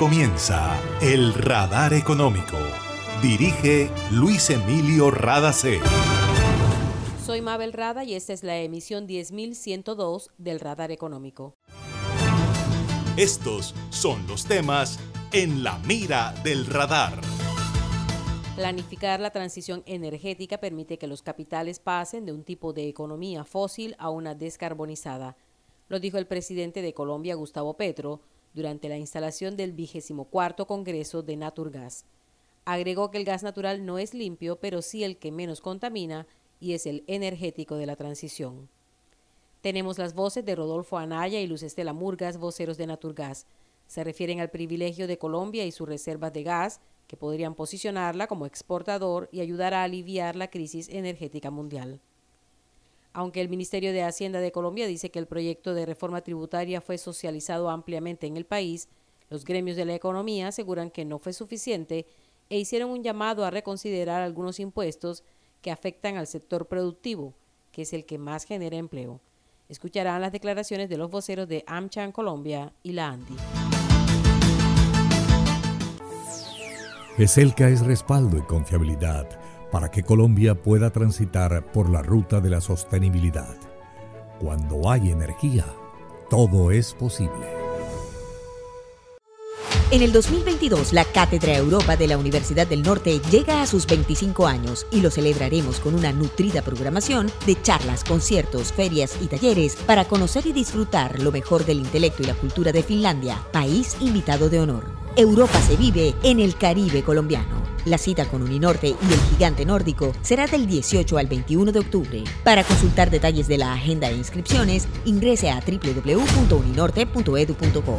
comienza El Radar Económico. Dirige Luis Emilio Radacé. Soy Mabel Rada y esta es la emisión 10102 del Radar Económico. Estos son los temas en la mira del radar. Planificar la transición energética permite que los capitales pasen de un tipo de economía fósil a una descarbonizada. Lo dijo el presidente de Colombia, Gustavo Petro, durante la instalación del vigésimo cuarto Congreso de Naturgas. Agregó que el gas natural no es limpio, pero sí el que menos contamina y es el energético de la transición. Tenemos las voces de Rodolfo Anaya y Luz Estela Murgas, voceros de Naturgas. Se refieren al privilegio de Colombia y sus reservas de gas, que podrían posicionarla como exportador y ayudar a aliviar la crisis energética mundial. Aunque el Ministerio de Hacienda de Colombia dice que el proyecto de reforma tributaria fue socializado ampliamente en el país, los gremios de la economía aseguran que no fue suficiente e hicieron un llamado a reconsiderar algunos impuestos que afectan al sector productivo, que es el que más genera empleo. Escucharán las declaraciones de los voceros de AmCham Colombia y la ANDI. ESELCA es respaldo y confiabilidad para que Colombia pueda transitar por la ruta de la sostenibilidad. Cuando hay energía, todo es posible. En el 2022, la Cátedra Europa de la Universidad del Norte llega a sus 25 años y lo celebraremos con una nutrida programación de charlas, conciertos, ferias y talleres para conocer y disfrutar lo mejor del intelecto y la cultura de Finlandia, país invitado de honor. Europa se vive en el Caribe colombiano. La cita con Uninorte y el gigante nórdico será del 18 al 21 de octubre. Para consultar detalles de la agenda e inscripciones, ingrese a www.uninorte.edu.co.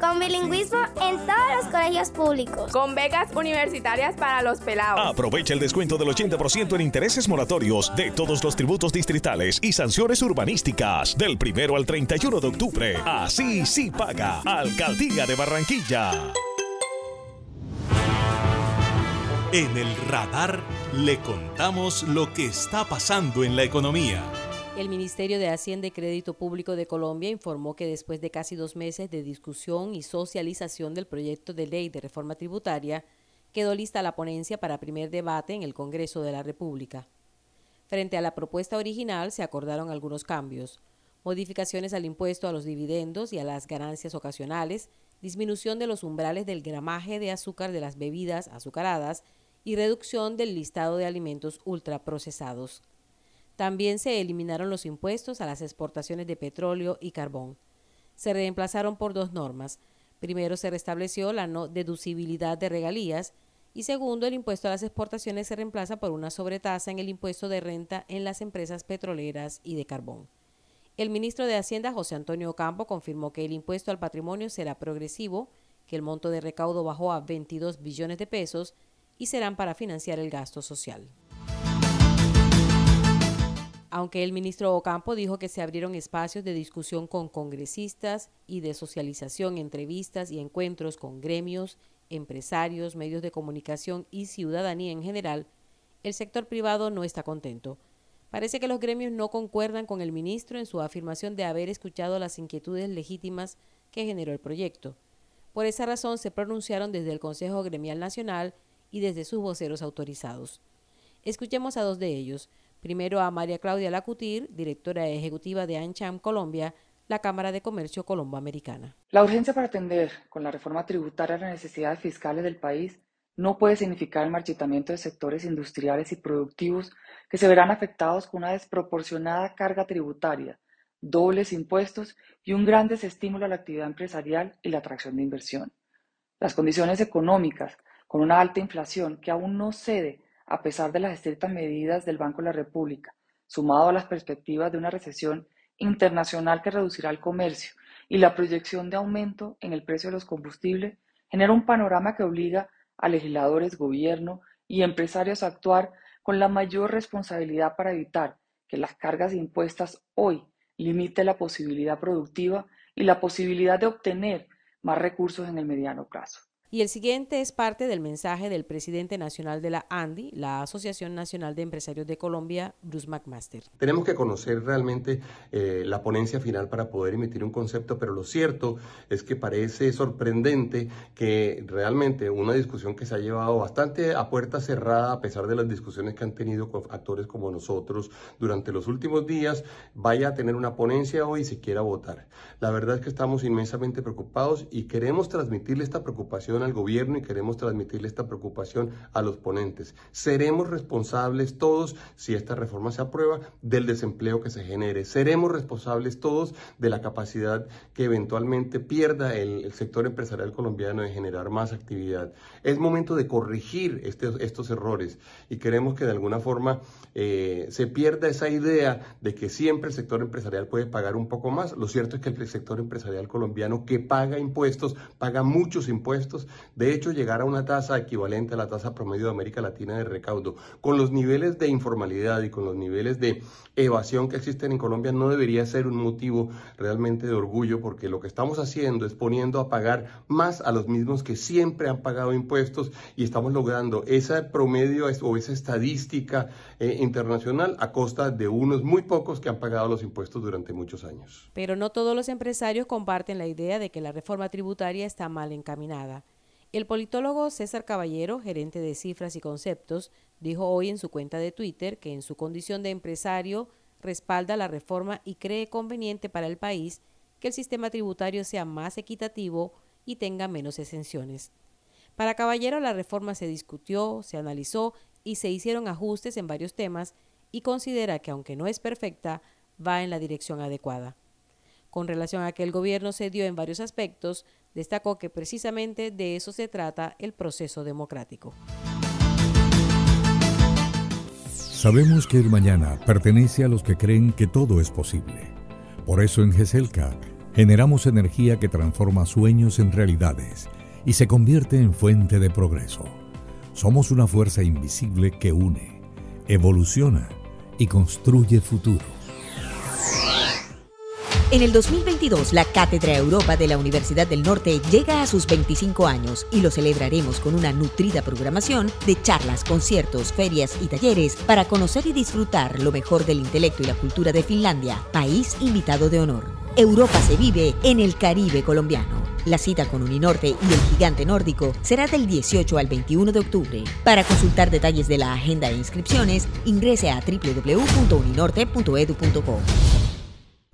Con bilingüismo en todos los colegios públicos. Con becas universitarias para los pelados. Aprovecha el descuento del 80% en intereses moratorios de todos los tributos distritales y sanciones urbanísticas del primero al 31 de octubre. Así sí paga. Alcaldía de Barranquilla. En el radar le contamos lo que está pasando en la economía. El Ministerio de Hacienda y Crédito Público de Colombia informó que después de casi dos meses de discusión y socialización del proyecto de ley de reforma tributaria, quedó lista la ponencia para primer debate en el Congreso de la República. Frente a la propuesta original se acordaron algunos cambios, modificaciones al impuesto a los dividendos y a las ganancias ocasionales, disminución de los umbrales del gramaje de azúcar de las bebidas azucaradas y reducción del listado de alimentos ultraprocesados. También se eliminaron los impuestos a las exportaciones de petróleo y carbón. Se reemplazaron por dos normas. Primero se restableció la no deducibilidad de regalías y segundo el impuesto a las exportaciones se reemplaza por una sobretasa en el impuesto de renta en las empresas petroleras y de carbón. El ministro de Hacienda, José Antonio Campo, confirmó que el impuesto al patrimonio será progresivo, que el monto de recaudo bajó a 22 billones de pesos y serán para financiar el gasto social aunque el ministro Ocampo dijo que se abrieron espacios de discusión con congresistas y de socialización, entrevistas y encuentros con gremios, empresarios, medios de comunicación y ciudadanía en general, el sector privado no está contento. Parece que los gremios no concuerdan con el ministro en su afirmación de haber escuchado las inquietudes legítimas que generó el proyecto. Por esa razón se pronunciaron desde el Consejo Gremial Nacional y desde sus voceros autorizados. Escuchemos a dos de ellos. Primero a María Claudia Lacutir, directora ejecutiva de ANCHAM Colombia, la Cámara de Comercio Colombo-Americana. La urgencia para atender con la reforma tributaria las necesidades fiscales del país no puede significar el marchitamiento de sectores industriales y productivos que se verán afectados con una desproporcionada carga tributaria, dobles impuestos y un gran desestímulo a la actividad empresarial y la atracción de inversión. Las condiciones económicas, con una alta inflación que aún no cede a pesar de las estrictas medidas del Banco de la República, sumado a las perspectivas de una recesión internacional que reducirá el comercio y la proyección de aumento en el precio de los combustibles genera un panorama que obliga a legisladores, gobierno y empresarios a actuar con la mayor responsabilidad para evitar que las cargas impuestas hoy limiten la posibilidad productiva y la posibilidad de obtener más recursos en el mediano plazo. Y el siguiente es parte del mensaje del presidente nacional de la ANDI, la Asociación Nacional de Empresarios de Colombia, Bruce McMaster. Tenemos que conocer realmente eh, la ponencia final para poder emitir un concepto, pero lo cierto es que parece sorprendente que realmente una discusión que se ha llevado bastante a puerta cerrada, a pesar de las discusiones que han tenido con actores como nosotros durante los últimos días, vaya a tener una ponencia hoy y se quiera votar. La verdad es que estamos inmensamente preocupados y queremos transmitirle esta preocupación al gobierno y queremos transmitirle esta preocupación a los ponentes. Seremos responsables todos, si esta reforma se aprueba, del desempleo que se genere. Seremos responsables todos de la capacidad que eventualmente pierda el, sector empresarial colombiano de generar más actividad. Es momento de corregir este, estos errores y queremos que de alguna forma eh, se pierda esa idea de que siempre el sector empresarial puede pagar un poco más. Lo cierto es que el sector empresarial colombiano que paga impuestos, paga muchos impuestos, de hecho, llegar a una tasa equivalente a la tasa promedio de América Latina de recaudo, con los niveles de informalidad y con los niveles de evasión que existen en Colombia, no debería ser un motivo realmente de orgullo, porque lo que estamos haciendo es poniendo a pagar más a los mismos que siempre han pagado impuestos y estamos logrando ese promedio o esa estadística eh, internacional a costa de unos muy pocos que han pagado los impuestos durante muchos años. Pero no todos los empresarios comparten la idea de que la reforma tributaria está mal encaminada. El politólogo César Caballero, gerente de cifras y conceptos, dijo hoy en su cuenta de Twitter que en su condición de empresario respalda la reforma y cree conveniente para el país que el sistema tributario sea más equitativo y tenga menos exenciones. Para Caballero la reforma se discutió, se analizó y se hicieron ajustes en varios temas y considera que aunque no es perfecta, va en la dirección adecuada. Con relación a que el gobierno cedió en varios aspectos, destacó que precisamente de eso se trata el proceso democrático. Sabemos que el mañana pertenece a los que creen que todo es posible. Por eso en GESELCA generamos energía que transforma sueños en realidades y se convierte en fuente de progreso. Somos una fuerza invisible que une, evoluciona y construye futuro. En el 2022, la Cátedra Europa de la Universidad del Norte llega a sus 25 años y lo celebraremos con una nutrida programación de charlas, conciertos, ferias y talleres para conocer y disfrutar lo mejor del intelecto y la cultura de Finlandia, país invitado de honor. Europa se vive en el Caribe colombiano. La cita con Uninorte y el gigante nórdico será del 18 al 21 de octubre. Para consultar detalles de la agenda e inscripciones, ingrese a www.uninorte.edu.co.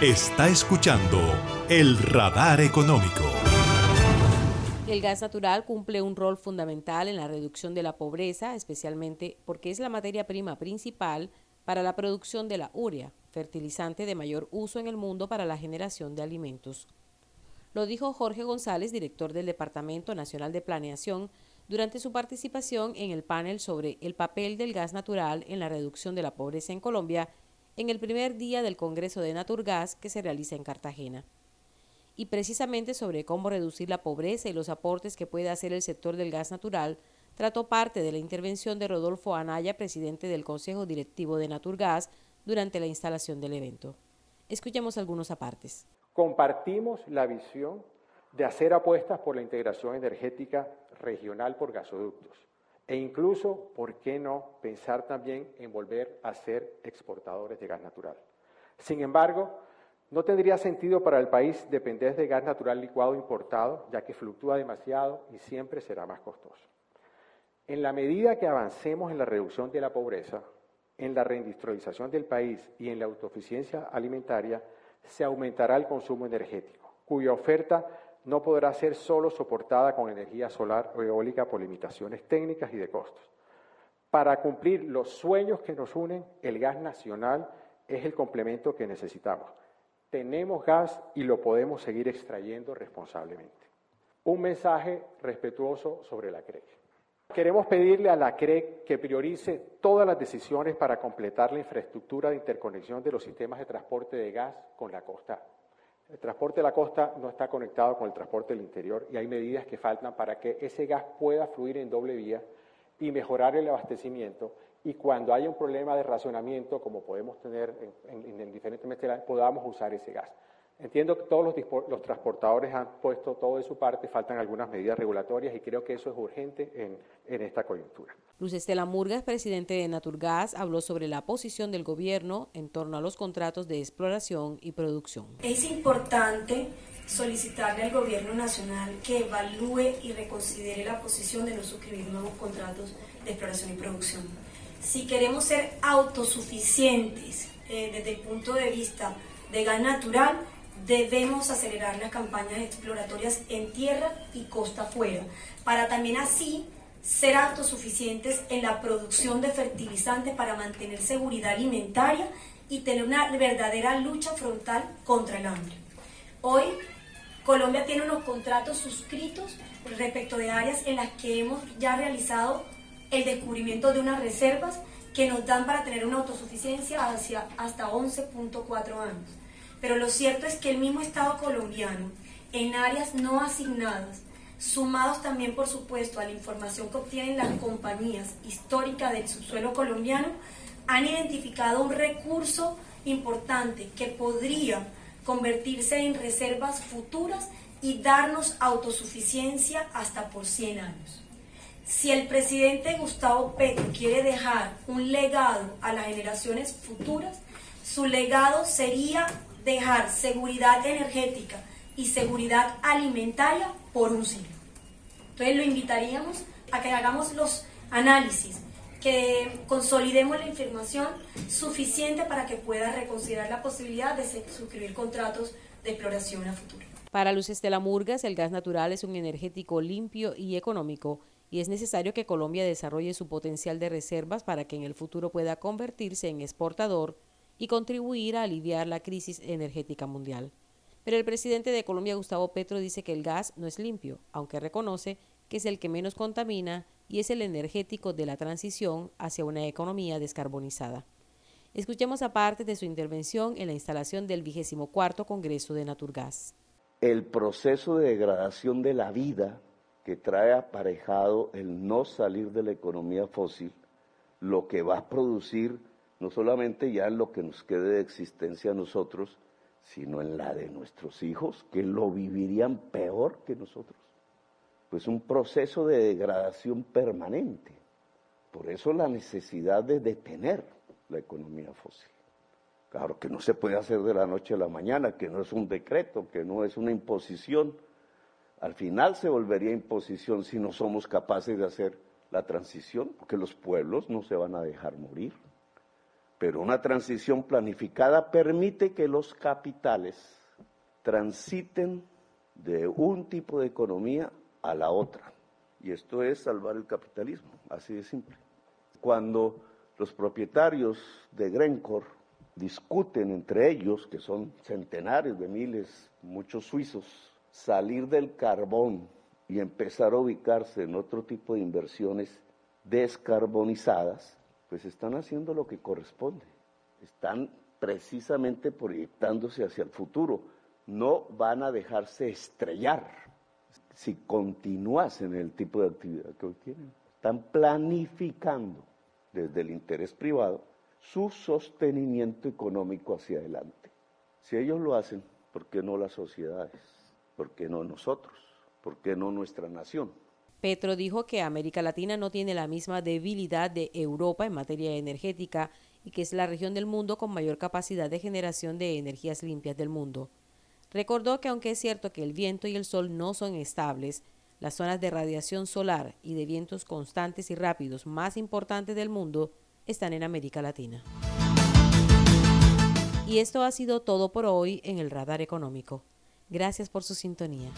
Está escuchando el radar económico. El gas natural cumple un rol fundamental en la reducción de la pobreza, especialmente porque es la materia prima principal para la producción de la urea, fertilizante de mayor uso en el mundo para la generación de alimentos. Lo dijo Jorge González, director del Departamento Nacional de Planeación, durante su participación en el panel sobre el papel del gas natural en la reducción de la pobreza en Colombia en el primer día del Congreso de Naturgas que se realiza en Cartagena. Y precisamente sobre cómo reducir la pobreza y los aportes que puede hacer el sector del gas natural, trató parte de la intervención de Rodolfo Anaya, presidente del Consejo Directivo de Naturgas, durante la instalación del evento. Escuchemos algunos apartes. Compartimos la visión de hacer apuestas por la integración energética regional por gasoductos e incluso, ¿por qué no pensar también en volver a ser exportadores de gas natural? Sin embargo, no tendría sentido para el país depender de gas natural licuado importado, ya que fluctúa demasiado y siempre será más costoso. En la medida que avancemos en la reducción de la pobreza, en la reindustrialización del país y en la autoeficiencia alimentaria, se aumentará el consumo energético, cuya oferta no podrá ser solo soportada con energía solar o eólica por limitaciones técnicas y de costos. Para cumplir los sueños que nos unen, el gas nacional es el complemento que necesitamos. Tenemos gas y lo podemos seguir extrayendo responsablemente. Un mensaje respetuoso sobre la CREC. Queremos pedirle a la CREC que priorice todas las decisiones para completar la infraestructura de interconexión de los sistemas de transporte de gas con la costa. El transporte de la costa no está conectado con el transporte del interior y hay medidas que faltan para que ese gas pueda fluir en doble vía y mejorar el abastecimiento y cuando haya un problema de racionamiento, como podemos tener en, en, diferentes meses, podamos usar ese gas. Entiendo que todos los, transportadores han puesto todo de su parte, faltan algunas medidas regulatorias y creo que eso es urgente en, en esta coyuntura. Luz Estela Murgas, presidente de Naturgas, habló sobre la posición del gobierno en torno a los contratos de exploración y producción. Es importante solicitarle al gobierno nacional que evalúe y reconsidere la posición de no suscribir nuevos contratos de exploración y producción. Si queremos ser autosuficientes eh, desde el punto de vista de gas natural, debemos acelerar las campañas exploratorias en tierra y costa afuera, para también así ser autosuficientes en la producción de fertilizantes para mantener seguridad alimentaria y tener una verdadera lucha frontal contra el hambre. Hoy Colombia tiene unos contratos suscritos respecto de áreas en las que hemos ya realizado el descubrimiento de unas reservas que nos dan para tener una autosuficiencia hacia hasta 11.4 años. Pero lo cierto es que el mismo Estado colombiano, en áreas no asignadas, sumados también, por supuesto, a la información que obtienen las compañías históricas del subsuelo colombiano, han identificado un recurso importante que podría convertirse en reservas futuras y darnos autosuficiencia hasta por 100 años. Si el presidente Gustavo Petro quiere dejar un legado a las generaciones futuras, su legado sería dejar seguridad energética y seguridad alimentaria por un siglo. Entonces lo invitaríamos a que hagamos los análisis que consolidemos la información suficiente para que pueda reconsiderar la posibilidad de suscribir contratos de exploración a futuro. Para Luz Estela Murgas, el gas natural es un energético limpio y económico y es necesario que Colombia desarrolle su potencial de reservas para que en el futuro pueda convertirse en exportador y contribuir a aliviar la crisis energética mundial. Pero el presidente de Colombia, Gustavo Petro, dice que el gas no es limpio, aunque reconoce que es el que menos contamina y es el energético de la transición hacia una economía descarbonizada. Escuchemos aparte de su intervención en la instalación del vigésimo cuarto Congreso de Naturgas. El proceso de degradación de la vida que trae aparejado el no salir de la economía fósil, lo que va a producir no solamente ya en lo que nos quede de existencia a nosotros, sino en la de nuestros hijos, que lo vivirían peor que nosotros pues un proceso de degradación permanente. Por eso la necesidad de detener la economía fósil. Claro que no se puede hacer de la noche a la mañana, que no es un decreto, que no es una imposición. Al final se volvería imposición si no somos capaces de hacer la transición, porque los pueblos no se van a dejar morir. Pero una transición planificada permite que los capitales transiten de un tipo de economía a la otra. Y esto es salvar el capitalismo, así de simple. Cuando los propietarios de Grencore discuten entre ellos, que son centenares de miles, muchos suizos, salir del carbón y empezar a ubicarse en otro tipo de inversiones descarbonizadas, pues están haciendo lo que corresponde. Están precisamente proyectándose hacia el futuro. No van a dejarse estrellar si continuasen el tipo de actividad que hoy tienen. Están planificando desde el interés privado su sostenimiento económico hacia adelante. Si ellos lo hacen, ¿por qué no las sociedades? ¿Por qué no nosotros? ¿Por qué no nuestra nación? Petro dijo que América Latina no tiene la misma debilidad de Europa en materia energética y que es la región del mundo con mayor capacidad de generación de energías limpias del mundo. Recordó que aunque es cierto que el viento y el sol no son estables, las zonas de radiación solar y de vientos constantes y rápidos más importantes del mundo están en América Latina. Y esto ha sido todo por hoy en el Radar Económico. Gracias por su sintonía.